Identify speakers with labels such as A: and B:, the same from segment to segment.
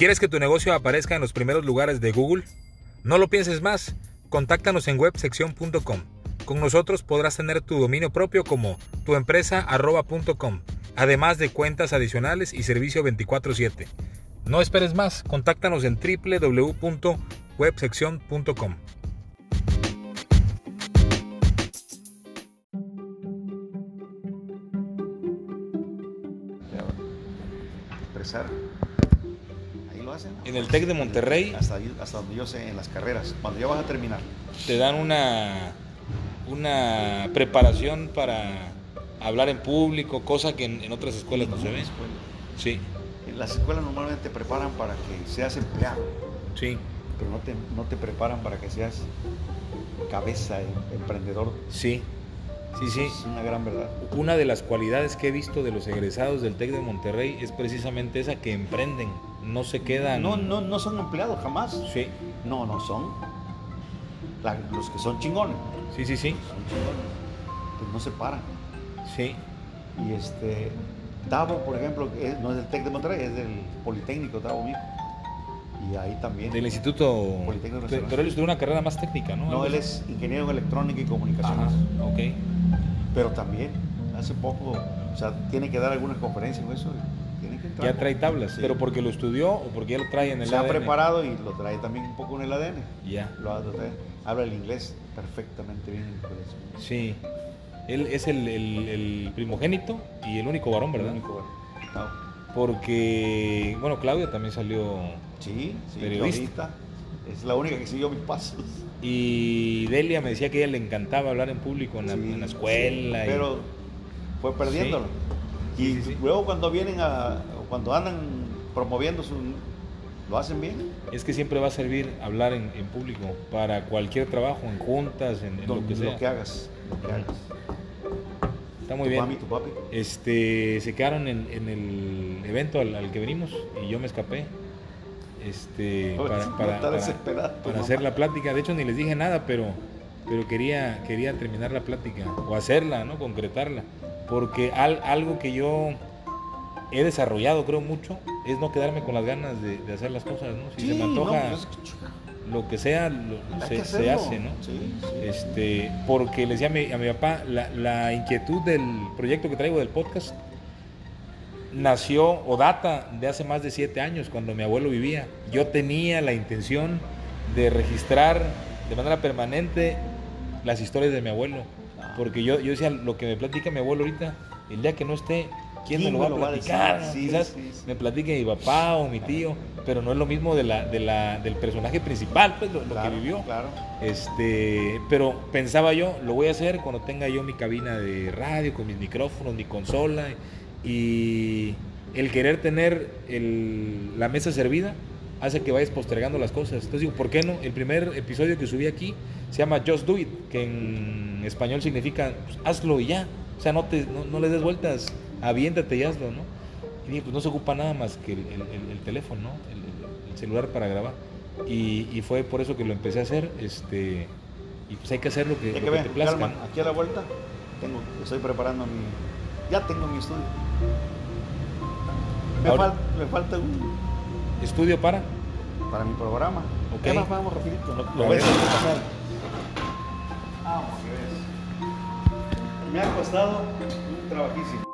A: ¿Quieres que tu negocio aparezca en los primeros lugares de Google? No lo pienses más. Contáctanos en websección.com. Con nosotros podrás tener tu dominio propio como tuempresa.com, además de cuentas adicionales y servicio 24/7. No esperes más, contáctanos en www.websección.com.
B: Ahí lo hacen.
A: En el TEC de Monterrey
B: Hasta, hasta donde yo sé, en las carreras. Cuando ya vas a terminar.
A: te dan una, una preparación para hablar en público, cosa que en, en otras escuelas no se ve.
B: Escuela.
A: Sí,
B: En las escuelas normalmente te preparan para que seas empleado,
A: sí,
B: pero no te, no te preparan para que seas cabeza, em- emprendedor.
A: sí, sí, sí.
B: Es una gran verdad.
A: Una de las cualidades que he visto de los egresados del TEC de Monterrey es precisamente esa que emprenden, no se quedan.
B: No, no, no son empleados jamás.
A: Sí,
B: No, no son. la- los que son chingones.
A: sí, sí, sí,
B: Son chingones. Pues no se paran.
A: sí.
B: Y este, Tavo, por ejemplo, es- no es del TEC de Monterrey, es del Politécnico, Tavo mismo. Y ahí también.
A: Del instituto.
B: Politécnico
A: Pero,
B: Nacional.
A: pero él estudió una carrera más técnica, ¿no?
B: No, él es ingeniero en electrónica y comunicaciones.
A: Ajá, ok.
B: Pero también, hace poco, o sea, tiene que dar algunas conferencias con eso. y Tiene que entrar.
A: Ya trae tablas,
B: Sí.
A: pero porque lo estudió o porque ya lo trae en el
B: Se ha
A: ADN?
B: preparado y lo trae también un poco en el ADN.
A: Ya.
B: Trae. Habla el inglés perfectamente bien. el.
A: Sí. Él es el, el- el primogénito y el único varón,
B: El
A: ¿verdad?
B: único, bueno. Tavo.
A: Porque, bueno, Claudia también salió.
B: Sí, sí,
A: Periodista.
B: es la única que siguió mis pasos.
A: Y Delia me decía que a ella le encantaba hablar en público en la,
B: Sí,
A: en la escuela. y-
B: Pero fue perdiéndolo.
A: Sí,
B: Y
A: sí, sí.
B: luego cuando vienen a, cuando andan promoviendo su, lo hacen bien.
A: Es que siempre va a servir hablar en, en público para cualquier trabajo, en juntas, en, en lo que sea.
B: hagas, lo que hagas.
A: Está muy
B: tu
A: bien.
B: mami, tu papi.
A: Este, se quedaron en, en el evento al, al que venimos y yo me escapé. Este, para, para- para- para hacer la plática. De hecho, ni les dije nada, pero, pero quería, quería terminar la plática o hacerla, ¿no? Concretarla. Porque al- algo que yo he desarrollado, creo mucho, es no quedarme con las ganas de, de hacer las cosas, ¿no? Si se me antoja
B: no, pues,
A: lo que sea, lo- se,
B: que
A: se
B: hacerlo.
A: hace, ¿no?
B: Sí, sí.
A: Este, porque le decía a mi, a mi papá, la, la inquietud del proyecto que traigo del podcast nació o data de hace más de siete años, cuando mi abuelo vivía. Yo tenía la intención de registrar de manera permanente las historias de mi abuelo. Porque yo, yo decía, lo que me platica mi abuelo ahorita, el día que no esté, ¿quién, me lo va a platicar?
B: Sí,
A: Quizás
B: sí, sí.
A: me platique mi papá o mi tío, pero no es lo mismo de la, de la, del personaje principal, pues lo, que vivió.
B: Claro.
A: Este, pero pensaba yo, lo voy a hacer cuando tenga yo mi cabina de radio, con mis micrófonos, mi consola y el querer tener el- la mesa servida hace que vayas postergando las cosas. Entonces digo, ¿por qué no? El primer episodio que subí aquí se llama Just Do It, que en español significa pues, hazlo y ya. O sea, no, te, no, no le des vueltas, aviéntate y hazlo, ¿no? Y dije, pues no se ocupa nada más que el, el- el- el teléfono, ¿no? El, el- el celular para grabar. Y, y fue por eso que lo empecé a hacer. Este, y pues hay que hacer lo que,
B: Ya
A: lo
B: que
A: que
B: ven,
A: te plazca.
B: aquí a la vuelta tengo, estoy preparando mi, ya tengo mi estudio. Me,
A: Ahora-
B: fal- me falta un
A: Estudio para.
B: para mi programa.
A: Ok.
B: Ya vamos rapidito. Lo, ves. Vamos, que ves. Me ha costado un trabajísimo.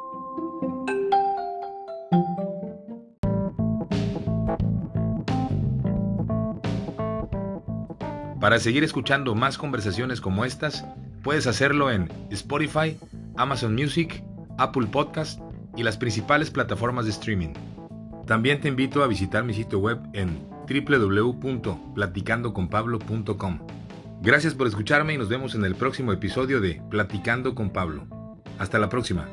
A: Para seguir escuchando más conversaciones como estas, puedes hacerlo en Spotify, Amazon Music, Apple Podcast y las principales plataformas de streaming. También te invito a visitar mi sitio web en www.platicandoconpablo.com. Gracias por escucharme y nos vemos en el próximo episodio de Platicando con Pablo. Hasta la próxima.